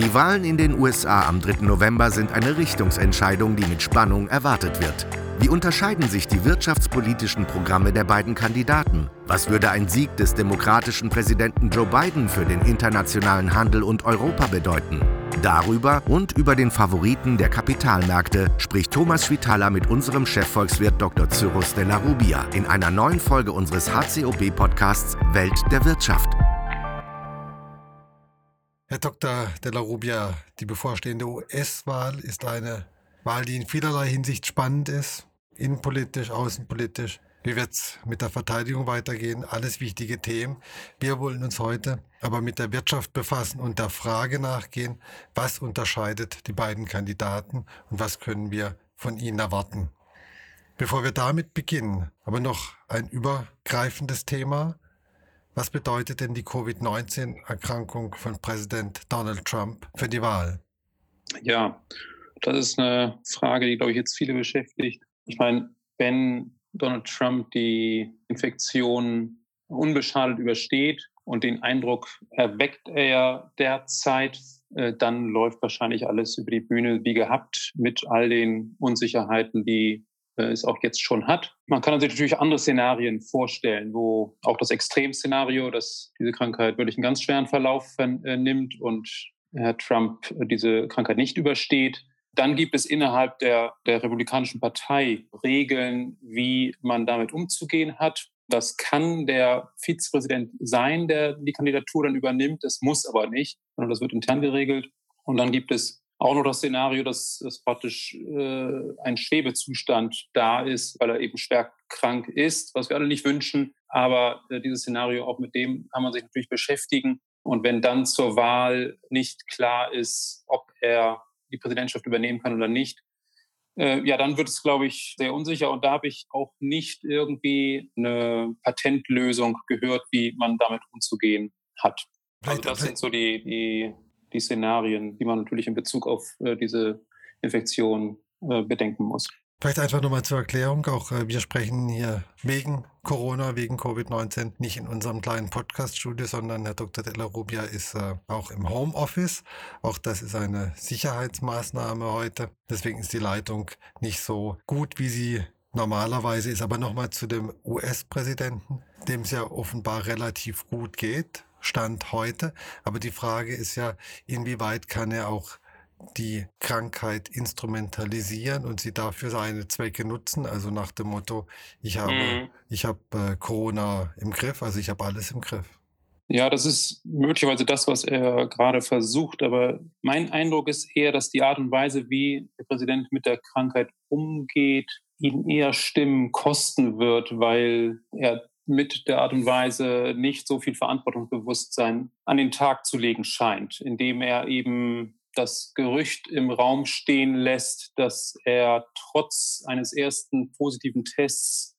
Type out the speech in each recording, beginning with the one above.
Die Wahlen in den USA am 3. November sind eine Richtungsentscheidung, die mit Spannung erwartet wird. Wie unterscheiden sich die wirtschaftspolitischen Programme der beiden Kandidaten? Was würde ein Sieg des demokratischen Präsidenten Joe Biden für den internationalen Handel und Europa bedeuten? Darüber und über den Favoriten der Kapitalmärkte spricht Thomas Schwitala mit unserem Chefvolkswirt Dr. Cyrus de la Rubia in einer neuen Folge unseres HCOB-Podcasts Welt der Wirtschaft. Herr Dr. de la Rubia, die bevorstehende US-Wahl ist eine Wahl, die in vielerlei Hinsicht spannend ist innenpolitisch, außenpolitisch. Wie wird es mit der Verteidigung weitergehen? Alles wichtige Themen. Wir wollen uns heute aber mit der Wirtschaft befassen und der Frage nachgehen, was unterscheidet die beiden Kandidaten und was können wir von ihnen erwarten. Bevor wir damit beginnen, aber noch ein übergreifendes Thema. Was bedeutet denn die Covid-19-Erkrankung von Präsident Donald Trump für die Wahl? Ja, das ist eine Frage, die, glaube ich, jetzt viele beschäftigt. Ich meine, wenn Donald Trump die Infektion unbeschadet übersteht und den Eindruck erweckt er derzeit, äh, dann läuft wahrscheinlich alles über die Bühne wie gehabt mit all den Unsicherheiten, die es auch jetzt schon hat. Man kann sich natürlich andere Szenarien vorstellen, wo auch das Extremszenario, dass diese Krankheit wirklich einen ganz schweren Verlauf äh, nimmt und Herr Trump diese Krankheit nicht übersteht. Dann gibt es innerhalb der, der Republikanischen Partei Regeln, wie man damit umzugehen hat. Das kann der Vizepräsident sein, der die Kandidatur dann übernimmt. Das muss aber nicht, sondern das wird intern geregelt. Und dann gibt es auch noch das Szenario, dass, dass praktisch äh, ein Schwebezustand da ist, weil er eben schwer krank ist, was wir alle nicht wünschen. Aber äh, dieses Szenario, auch mit dem kann man sich natürlich beschäftigen. Und wenn dann zur Wahl nicht klar ist, ob er die Präsidentschaft übernehmen kann oder nicht, äh, ja, dann wird es, glaube ich, sehr unsicher. Und da habe ich auch nicht irgendwie eine Patentlösung gehört, wie man damit umzugehen hat. Also das sind so die, die, die Szenarien, die man natürlich in Bezug auf äh, diese Infektion äh, bedenken muss. Vielleicht einfach nochmal zur Erklärung. Auch äh, wir sprechen hier wegen Corona, wegen Covid-19 nicht in unserem kleinen Podcast-Studio, sondern Herr Dr. Della Rubia ist äh, auch im Homeoffice. Auch das ist eine Sicherheitsmaßnahme heute. Deswegen ist die Leitung nicht so gut, wie sie normalerweise ist. Aber nochmal zu dem US-Präsidenten, dem es ja offenbar relativ gut geht. Stand heute. Aber die Frage ist ja, inwieweit kann er auch die Krankheit instrumentalisieren und sie dafür seine Zwecke nutzen. Also nach dem Motto, ich habe, mhm. ich habe äh, Corona im Griff, also ich habe alles im Griff. Ja, das ist möglicherweise das, was er gerade versucht. Aber mein Eindruck ist eher, dass die Art und Weise, wie der Präsident mit der Krankheit umgeht, ihn eher Stimmen kosten wird, weil er mit der Art und Weise nicht so viel Verantwortungsbewusstsein an den Tag zu legen scheint, indem er eben das Gerücht im Raum stehen lässt, dass er trotz eines ersten positiven Tests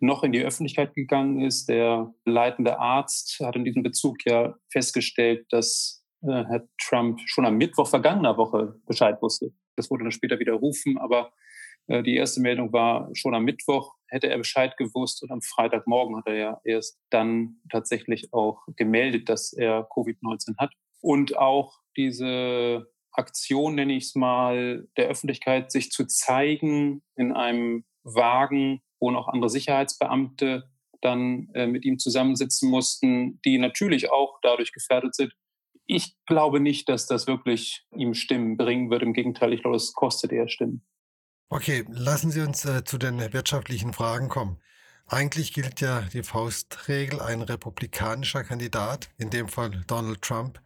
noch in die Öffentlichkeit gegangen ist. Der leitende Arzt hat in diesem Bezug ja festgestellt, dass äh, Herr Trump schon am Mittwoch vergangener Woche Bescheid wusste. Das wurde dann später widerrufen, aber die erste Meldung war schon am Mittwoch hätte er Bescheid gewusst und am Freitagmorgen hat er ja erst dann tatsächlich auch gemeldet, dass er Covid-19 hat. Und auch diese Aktion, nenne ich es mal, der Öffentlichkeit sich zu zeigen in einem Wagen, wo noch andere Sicherheitsbeamte dann äh, mit ihm zusammensitzen mussten, die natürlich auch dadurch gefährdet sind. Ich glaube nicht, dass das wirklich ihm Stimmen bringen wird. Im Gegenteil, ich glaube, es kostet eher Stimmen. Okay, lassen Sie uns äh, zu den wirtschaftlichen Fragen kommen. Eigentlich gilt ja die Faustregel, ein republikanischer Kandidat, in dem Fall Donald Trump,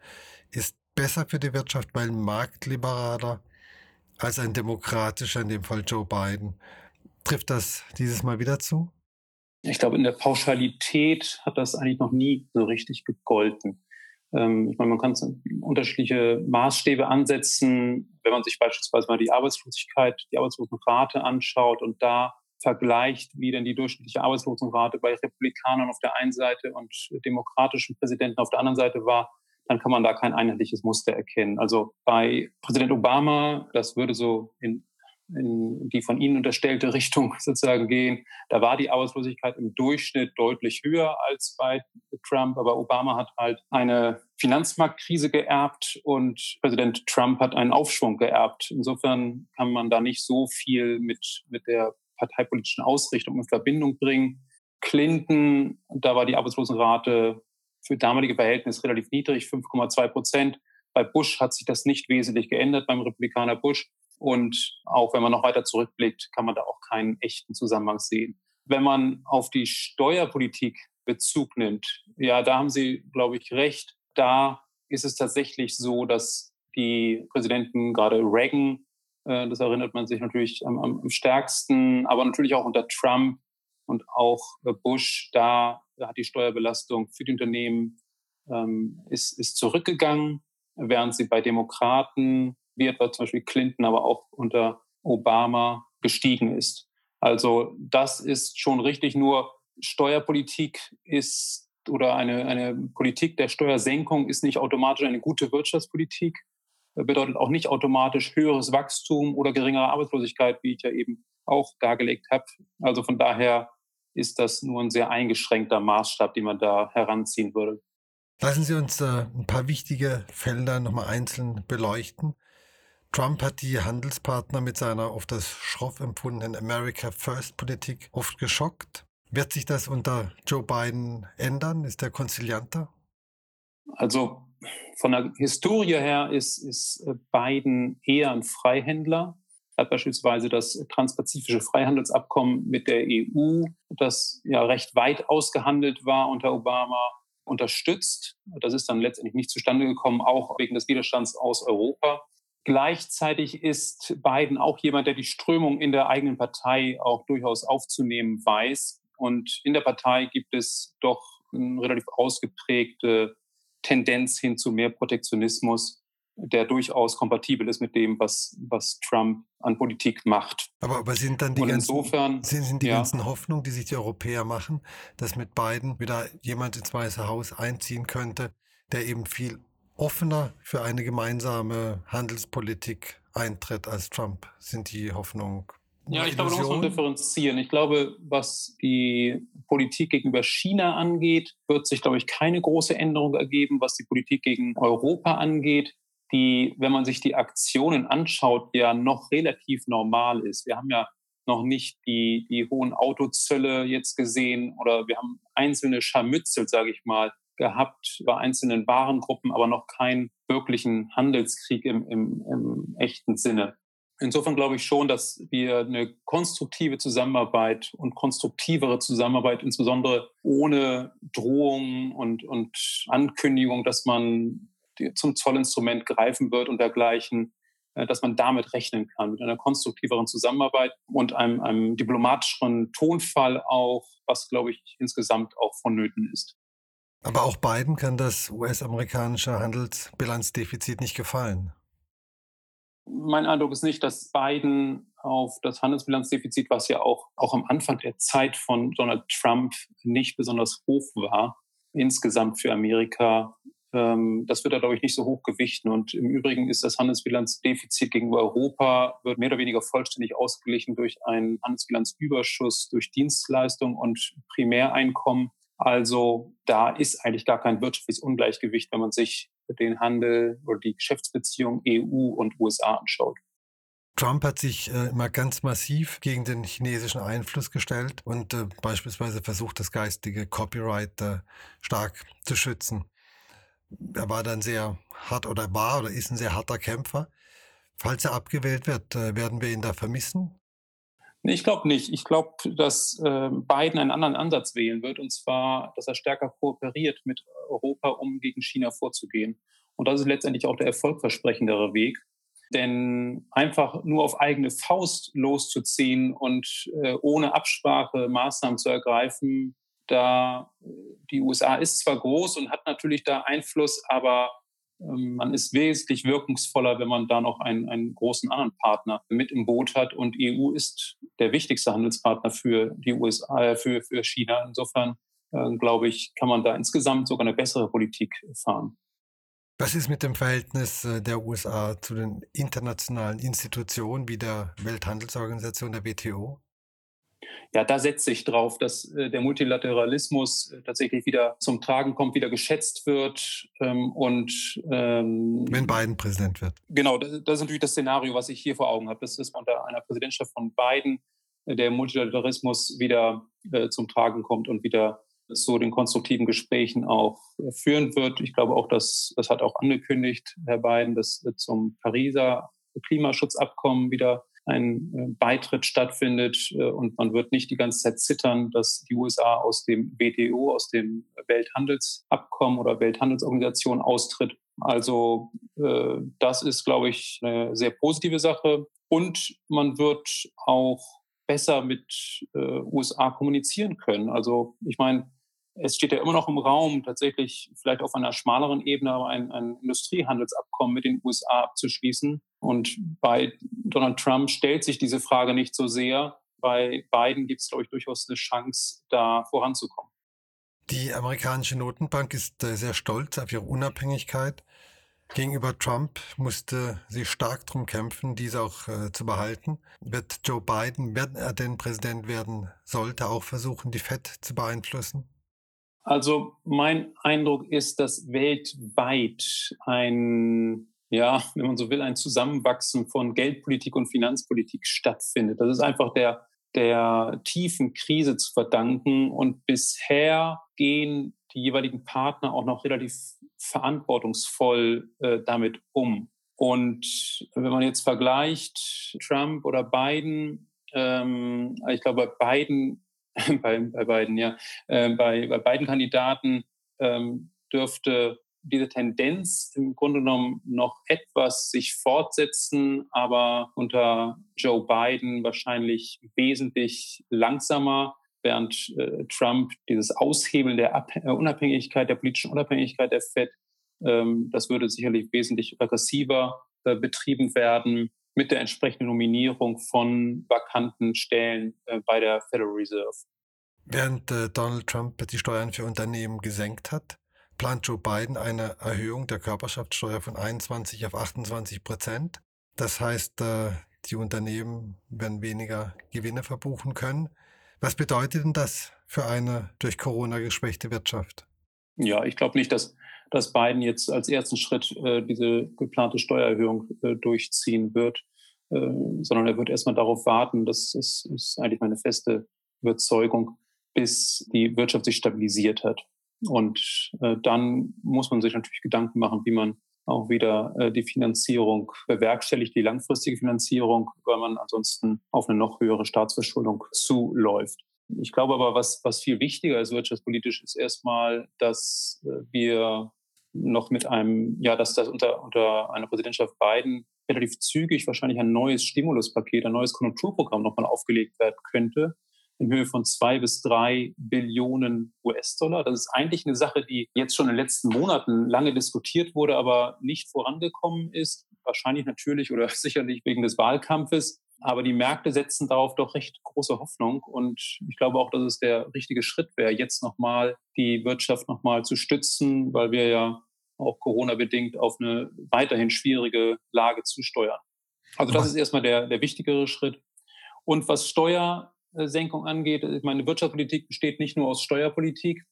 ist besser für die Wirtschaft, weil marktliberaler als ein demokratischer, in dem Fall Joe Biden. Trifft das dieses Mal wieder zu? Ich glaube, in der Pauschalität hat das eigentlich noch nie so richtig gegolten. Ähm, ich meine, man kann unterschiedliche Maßstäbe ansetzen, wenn man sich beispielsweise mal die Arbeitslosigkeit, die Arbeitslosenrate anschaut und da vergleicht, wie denn die durchschnittliche Arbeitslosenrate bei Republikanern auf der einen Seite und demokratischen Präsidenten auf der anderen Seite war, dann kann man da kein einheitliches Muster erkennen. Also bei Präsident Obama, das würde so in in die von Ihnen unterstellte Richtung sozusagen gehen. Da war die Arbeitslosigkeit im Durchschnitt deutlich höher als bei Trump, aber Obama hat halt eine Finanzmarktkrise geerbt und Präsident Trump hat einen Aufschwung geerbt. Insofern kann man da nicht so viel mit, mit der parteipolitischen Ausrichtung in Verbindung bringen. Clinton, da war die Arbeitslosenrate für damalige Verhältnisse relativ niedrig, 5,2 Prozent. Bei Bush hat sich das nicht wesentlich geändert, beim Republikaner Bush. Und auch wenn man noch weiter zurückblickt, kann man da auch keinen echten Zusammenhang sehen. Wenn man auf die Steuerpolitik Bezug nimmt, ja, da haben Sie, glaube ich, recht. Da ist es tatsächlich so, dass die Präsidenten, gerade Reagan, äh, das erinnert man sich natürlich am, am, stärksten, aber natürlich auch unter Trump und auch äh, Bush, da hat die Steuerbelastung für die Unternehmen ähm, ist, ist zurückgegangen, während sie bei Demokraten wie etwa zum Beispiel Clinton, aber auch unter Obama gestiegen ist. Also das ist schon richtig, nur Steuerpolitik ist oder eine, eine Politik der Steuersenkung ist nicht automatisch eine gute Wirtschaftspolitik, bedeutet auch nicht automatisch höheres Wachstum oder geringere Arbeitslosigkeit, wie ich ja eben auch dargelegt habe. Also von daher ist das nur ein sehr eingeschränkter Maßstab, den man da heranziehen würde. Lassen Sie uns äh, ein paar wichtige Felder nochmal einzeln beleuchten. Trump hat die Handelspartner mit seiner oft als schroff empfundenen America First Politik oft geschockt. Wird sich das unter Joe Biden ändern? Ist er konzilianter? Also von der Historie her ist, ist äh, Biden eher ein Freihändler. Er hat beispielsweise das transpazifische Freihandelsabkommen mit der EU, das ja recht weit ausgehandelt war unter Obama, unterstützt. Das ist dann letztendlich nicht zustande gekommen, auch wegen des Widerstands aus Europa. Gleichzeitig ist Biden auch jemand, der die Strömung in der eigenen Partei auch durchaus aufzunehmen weiß. Und in der Partei gibt es doch eine relativ ausgeprägte Tendenz hin zu mehr Protektionismus, der durchaus kompatibel ist mit dem, was, was Trump an Politik macht. Aber, aber sind dann die, ganzen, insofern, sind, sind die ja. ganzen Hoffnungen, die sich die Europäer machen, dass mit Biden wieder jemand ins Weiße Haus einziehen könnte, der eben viel offener für eine gemeinsame Handelspolitik eintritt als Trump, sind die Hoffnung. Ja, ich glaube, da muss man differenzieren. Ich glaube, was die Politik gegenüber China angeht, wird sich, glaube ich, keine große Änderung ergeben. Was die Politik gegen Europa angeht, die, wenn man sich die Aktionen anschaut, ja noch relativ normal ist. Wir haben ja noch nicht die, die hohen Autozölle jetzt gesehen oder wir haben einzelne Scharmützel, sage ich mal, gehabt bei einzelnen Warengruppen, aber noch keinen wirklichen Handelskrieg im, im, im echten Sinne. Insofern glaube ich schon, dass wir eine konstruktive Zusammenarbeit und konstruktivere Zusammenarbeit, insbesondere ohne Drohungen und, und Ankündigung, dass man zum Zollinstrument greifen wird und dergleichen, äh, dass man damit rechnen kann, mit einer konstruktiveren Zusammenarbeit und einem, einem diplomatischeren Tonfall auch, was, glaube ich, insgesamt auch vonnöten ist. Aber auch Biden kann das US-amerikanische Handelsbilanzdefizit nicht gefallen. Mein Eindruck ist nicht, dass Biden auf das Handelsbilanzdefizit, was ja auch, auch am Anfang der Zeit von Donald Trump nicht besonders hoch war, insgesamt für Amerika, ähm, das wird er, glaube ich, nicht so hoch gewichten. Und im Übrigen ist das Handelsbilanzdefizit gegenüber Europa wird mehr oder weniger vollständig ausgeglichen durch einen Handelsbilanzüberschuss, durch Dienstleistung und Primäreinkommen. Also da ist eigentlich gar kein wirtschaftliches Ungleichgewicht, wenn man sich den Handel oder die Geschäftsbeziehung EU und USA anschaut. Trump hat sich äh, immer ganz massiv gegen den chinesischen Einfluss gestellt und äh, beispielsweise versucht, das geistige Copyright äh, stark zu schützen. Er war dann sehr hart oder war oder ist ein sehr harter Kämpfer. Falls er abgewählt wird, äh, werden wir ihn da vermissen? Ich glaube nicht. Ich glaube, dass äh, Biden einen anderen Ansatz wählen wird, und zwar, dass er stärker kooperiert mit Europa, um gegen China vorzugehen. Und das ist letztendlich auch der erfolgversprechendere Weg. Denn einfach nur auf eigene Faust loszuziehen und äh, ohne Absprache Maßnahmen zu ergreifen, da die USA ist zwar groß und hat natürlich da Einfluss, aber ähm, man ist wesentlich wirkungsvoller, wenn man da noch einen, einen großen anderen Partner mit im Boot hat. Und EU ist der wichtigste Handelspartner für die USA, für, für China. Insofern, äh, glaube ich, kann man da insgesamt sogar eine bessere Politik fahren. Was ist mit dem Verhältnis äh, der USA zu den internationalen Institutionen wie der Welthandelsorganisation, der WTO? Ja, da setze ich drauf, dass äh, der Multilateralismus äh, tatsächlich wieder zum Tragen kommt, wieder geschätzt wird ähm, und ähm, wenn Biden Präsident wird. Genau, das, das, ist natürlich das Szenario, was ich hier vor Augen habe. Das ist unter einer Präsidentschaft von Biden äh, der Multilateralismus wieder äh, zum Tragen kommt und wieder zu den konstruktiven Gesprächen auch führen wird. Ich glaube auch, dass das hat auch angekündigt, Herr Biden, dass zum Pariser Klimaschutzabkommen wieder ein äh, Beitritt stattfindet äh, und man wird nicht die ganze Zeit zittern, dass die USA aus dem WTO, aus dem Welthandelsabkommen oder Welthandelsorganisation austritt. Also äh, das ist, glaube ich, eine sehr positive Sache. Und man wird auch besser mit USA kommunizieren können. Also ich meine, es steht ja immer noch im Raum, tatsächlich vielleicht auf einer schmaleren Ebene, aber ein, ein Industriehandelsabkommen mit den USA abzuschließen. Und bei Donald Trump stellt sich diese Frage nicht so sehr. Bei Biden gibt es, glaube ich, durchaus eine Chance, da voranzukommen. Die amerikanische Notenbank ist äh, sehr stolz auf ihre Unabhängigkeit. Gegenüber Trump musste sie stark darum kämpfen, diese auch äh, zu behalten. Wird Joe Biden, wenn er denn Präsident werden sollte, auch versuchen, die FED zu beeinflussen? Also mein Eindruck ist, dass weltweit ein, ja, wenn man so will, ein Zusammenwachsen von Geldpolitik und Finanzpolitik stattfindet. Das ist einfach der, der tiefen Krise zu verdanken. Und bisher gehen die jeweiligen Partner auch noch relativ verantwortungsvoll äh, damit um. Und wenn man jetzt vergleicht Trump oder Biden, ähm, ich glaube, Biden bei, bei beiden, ja. Äh, bei, bei beiden Kandidaten ähm, dürfte diese Tendenz im Grunde genommen noch etwas sich fortsetzen, aber unter Joe Biden wahrscheinlich wesentlich langsamer, während äh, Trump dieses Aushebeln der Ab äh, Unabhängigkeit, der politischen Unabhängigkeit der Fed, ähm, das würde sicherlich wesentlich aggressiver äh, betrieben werden mit der entsprechenden Nominierung von vakanten Stellen äh, bei der Federal Reserve. Während äh, Donald Trump die Steuern für Unternehmen gesenkt hat, plant Joe Biden eine Erhöhung der Körperschaftssteuer von 21 auf 28 Prozent. Das heißt, äh, die Unternehmen werden weniger Gewinne verbuchen können. Was bedeutet denn das für eine durch Corona geschwächte Wirtschaft? Ja, ich glaube nicht, dass, dass Biden jetzt als ersten Schritt äh, diese geplante Steuererhöhung äh, durchziehen wird. Äh, sondern er wird erstmal darauf warten, das ist, ist eigentlich meine feste Überzeugung, bis die Wirtschaft sich stabilisiert hat. Und äh, dann muss man sich natürlich Gedanken machen, wie man auch wieder äh, die Finanzierung bewerkstelligt, die langfristige Finanzierung, weil man ansonsten auf eine noch höhere Staatsverschuldung zuläuft. Ich glaube aber, was, was viel wichtiger ist wirtschaftspolitisch, ist erstmal, dass äh, wir noch mit einem, ja, dass das unter, unter einer Präsidentschaft Biden relativ zügig wahrscheinlich ein neues Stimuluspaket, ein neues Konjunkturprogramm nochmal aufgelegt werden könnte in Höhe von zwei bis drei Billionen US-Dollar. Das ist eigentlich eine Sache, die jetzt schon in den letzten Monaten lange diskutiert wurde, aber nicht vorangekommen ist. Wahrscheinlich natürlich oder sicherlich wegen des Wahlkampfes. Aber die Märkte setzen darauf doch recht große Hoffnung. Und ich glaube auch, dass es der richtige Schritt wäre, jetzt nochmal die Wirtschaft nochmal zu stützen, weil wir ja auch Corona-bedingt auf eine weiterhin schwierige Lage zusteuern. Also das ist erstmal der, der wichtigere Schritt. Und was Steuersenkung angeht, ich meine, Wirtschaftspolitik besteht nicht nur aus Steuerpolitik.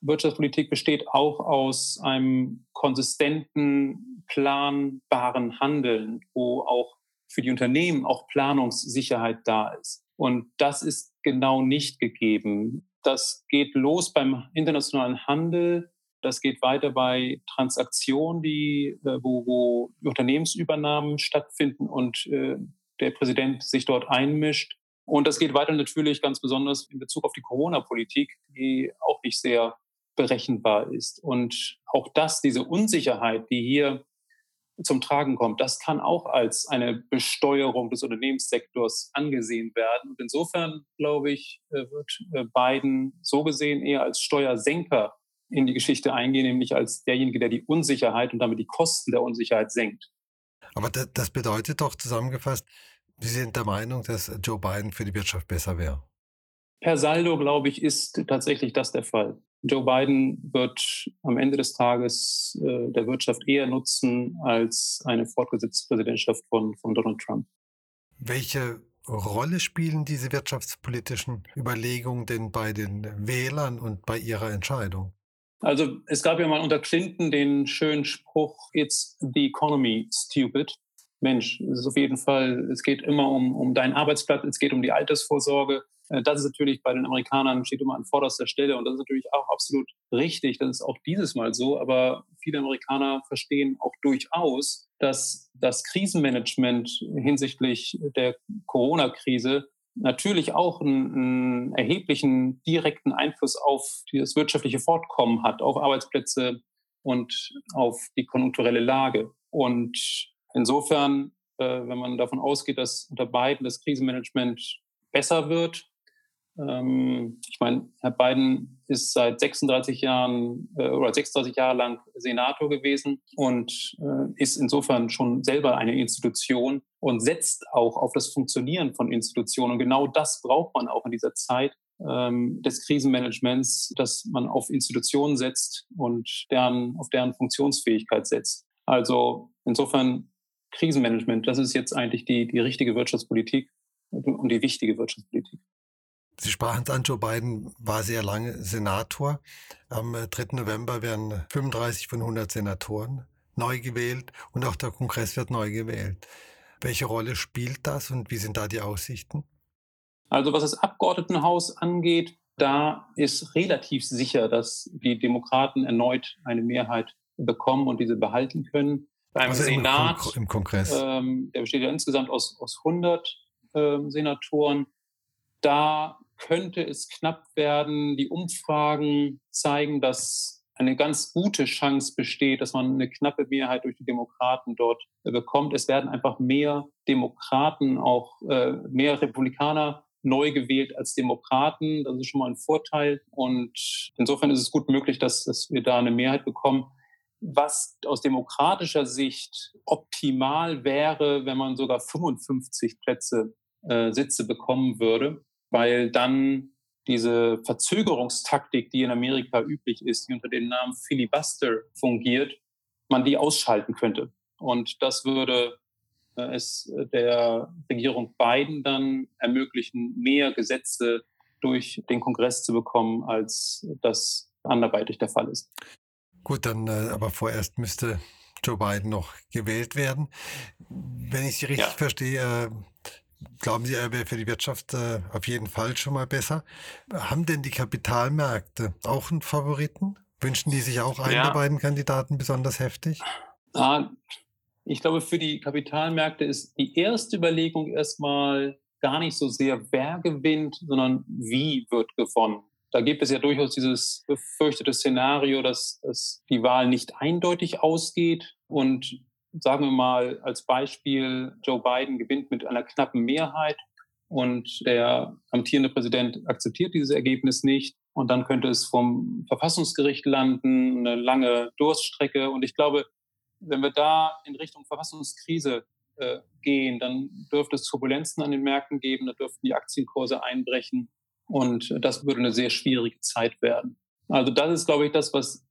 Wirtschaftspolitik besteht auch aus einem konsistenten, planbaren Handeln, wo auch für die Unternehmen auch Planungssicherheit da ist. Und das ist genau nicht gegeben. Das geht los beim internationalen Handel das geht weiter bei Transaktionen, die, äh, wo, wo Unternehmensübernahmen stattfinden und äh, der Präsident sich dort einmischt. Und das geht weiter natürlich ganz besonders in Bezug auf die Corona-Politik, die auch nicht sehr berechenbar ist. Und auch das, diese Unsicherheit, die hier zum Tragen kommt, das kann auch als eine Besteuerung des Unternehmenssektors angesehen werden. Und insofern, glaube ich, äh, wird Biden so gesehen eher als Steuersenker in die Geschichte eingehen, nämlich als derjenige, der die Unsicherheit und damit die Kosten der Unsicherheit senkt. Aber das bedeutet doch zusammengefasst, Sie sind der Meinung, dass Joe Biden für die Wirtschaft besser wäre. Per Saldo, glaube ich, ist tatsächlich das der Fall. Joe Biden wird am Ende des Tages äh, der Wirtschaft eher nutzen als eine fortgesetzte Präsidentschaft von, von Donald Trump. Welche Rolle spielen diese wirtschaftspolitischen Überlegungen denn bei den Wählern und bei ihrer Entscheidung? Also es gab ja mal unter Clinton den schönen Spruch, it's the economy, stupid. Mensch, es ist auf jeden Fall, es geht immer um, um deinen Arbeitsplatz, es geht um die Altersvorsorge. Äh, das ist natürlich bei den Amerikanern steht immer an vorderster Stelle und das ist natürlich auch absolut richtig. Das ist auch dieses Mal so. Aber viele Amerikaner verstehen auch durchaus, dass das Krisenmanagement hinsichtlich der Corona-Krise natürlich auch einen, einen, erheblichen direkten Einfluss auf das wirtschaftliche Fortkommen hat, auf Arbeitsplätze und auf die konjunkturelle Lage. Und insofern, äh, wenn man davon ausgeht, dass unter beiden das Krisenmanagement besser wird, ähm, ich meine, Herr Biden ist seit 36 Jahren äh, oder 36 Jahre lang Senator gewesen und äh, ist insofern schon selber eine Institution und setzt auch auf das Funktionieren von Institutionen. Und genau das braucht man auch in dieser Zeit ähm, des Krisenmanagements, dass man auf Institutionen setzt und deren, auf deren Funktionsfähigkeit setzt. Also insofern Krisenmanagement, das ist jetzt eigentlich die, die richtige Wirtschaftspolitik und die wichtige Wirtschaftspolitik. Sie sprachen es an, Joe Biden war sehr lange Senator. Am 3. Äh, November werden 35 von 100 Senatoren neu gewählt und auch der Kongress wird neu gewählt. Welche Rolle spielt das und wie sind da die Aussichten? Also was das Abgeordnetenhaus angeht, da ist relativ sicher, dass die Demokraten erneut eine Mehrheit bekommen und diese behalten können. Beim also Senat, im, Kon im Kongress. Ähm, der besteht ja insgesamt aus, aus 100 ähm, Senatoren. Da könnte es knapp werden. Die Umfragen zeigen, dass eine ganz gute Chance besteht, dass man eine knappe Mehrheit durch die Demokraten dort äh, bekommt. Es werden einfach mehr Demokraten, auch äh, mehr Republikaner neu gewählt als Demokraten. Das ist schon mal ein Vorteil. Und insofern ist es gut möglich, dass, dass wir da eine Mehrheit bekommen. Was aus demokratischer Sicht optimal wäre, wenn man sogar 55 Plätze, äh, Sitze bekommen würde weil dann diese Verzögerungstaktik, die in Amerika üblich ist, die unter dem Namen Filibuster fungiert, man die ausschalten könnte. Und das würde äh, es der Regierung Biden dann ermöglichen, mehr Gesetze durch den Kongress zu bekommen, als das anderweitig der Fall ist. Gut, dann äh, aber vorerst müsste Joe Biden noch gewählt werden. Wenn ich Sie richtig ja. verstehe, äh, Glauben Sie, er wäre für die Wirtschaft äh, auf jeden Fall schon mal besser? Haben denn die Kapitalmärkte auch einen Favoriten? Wünschen die sich auch einen ja. der beiden Kandidaten besonders heftig? Ah, ich glaube, für die Kapitalmärkte ist die erste Überlegung erstmal gar nicht so sehr, wer gewinnt, sondern wie wird gewonnen. Da gibt es ja durchaus dieses befürchtete Szenario, dass, dass die Wahl nicht eindeutig ausgeht und sagen wir mal als Beispiel, Joe Biden gewinnt mit einer knappen Mehrheit und der amtierende Präsident akzeptiert dieses Ergebnis nicht. Und dann könnte es vom Verfassungsgericht landen, eine lange Durststrecke. Und ich glaube, wenn wir da in Richtung Verfassungskrise äh, gehen, dann dürfte es Turbulenzen an den Märkten geben, da dürften die Aktienkurse einbrechen. Und das würde eine sehr schwierige Zeit werden. Also das ist, glaube ich, das, was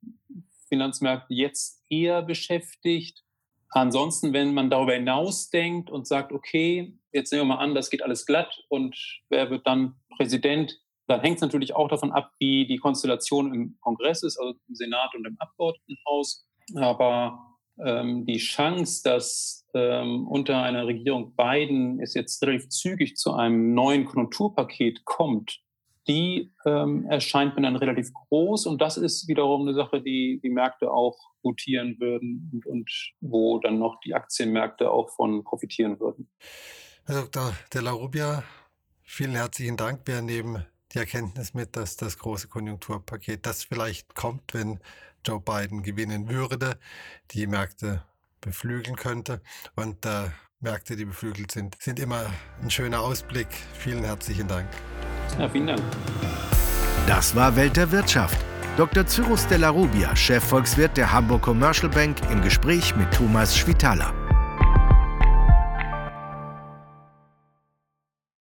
Finanzmärkte jetzt eher beschäftigt. Ansonsten, wenn man darüber hinaus denkt und sagt, okay, jetzt nehmen wir mal an, das geht alles glatt und wer wird dann Präsident, dann hängt es natürlich auch davon ab, wie die Konstellation im Kongress ist, also im Senat und im Abgeordnetenhaus. Aber ähm, die Chance, dass ähm, unter einer Regierung Biden es jetzt relativ zügig zu einem neuen Konjunkturpaket kommt, die ähm, erscheint mir dann relativ groß. Und das ist wiederum eine Sache, die die Märkte auch gutieren würden und, und wo dann noch die Aktienmärkte auch von profitieren würden. Herr Dr. De La Rubia, vielen herzlichen Dank. Wir nehmen die Erkenntnis mit, dass das große Konjunkturpaket, das vielleicht kommt, wenn Joe Biden gewinnen würde, die Märkte beflügeln könnte. Und äh, Märkte, die beflügelt sind, sind immer ein schöner Ausblick. Vielen herzlichen Dank. Ja, vielen Dank. Das war Welt der Wirtschaft. Dr. Cyrus Della Rubia, Chefvolkswirt der Hamburg Commercial Bank, im Gespräch mit Thomas Schwitaler.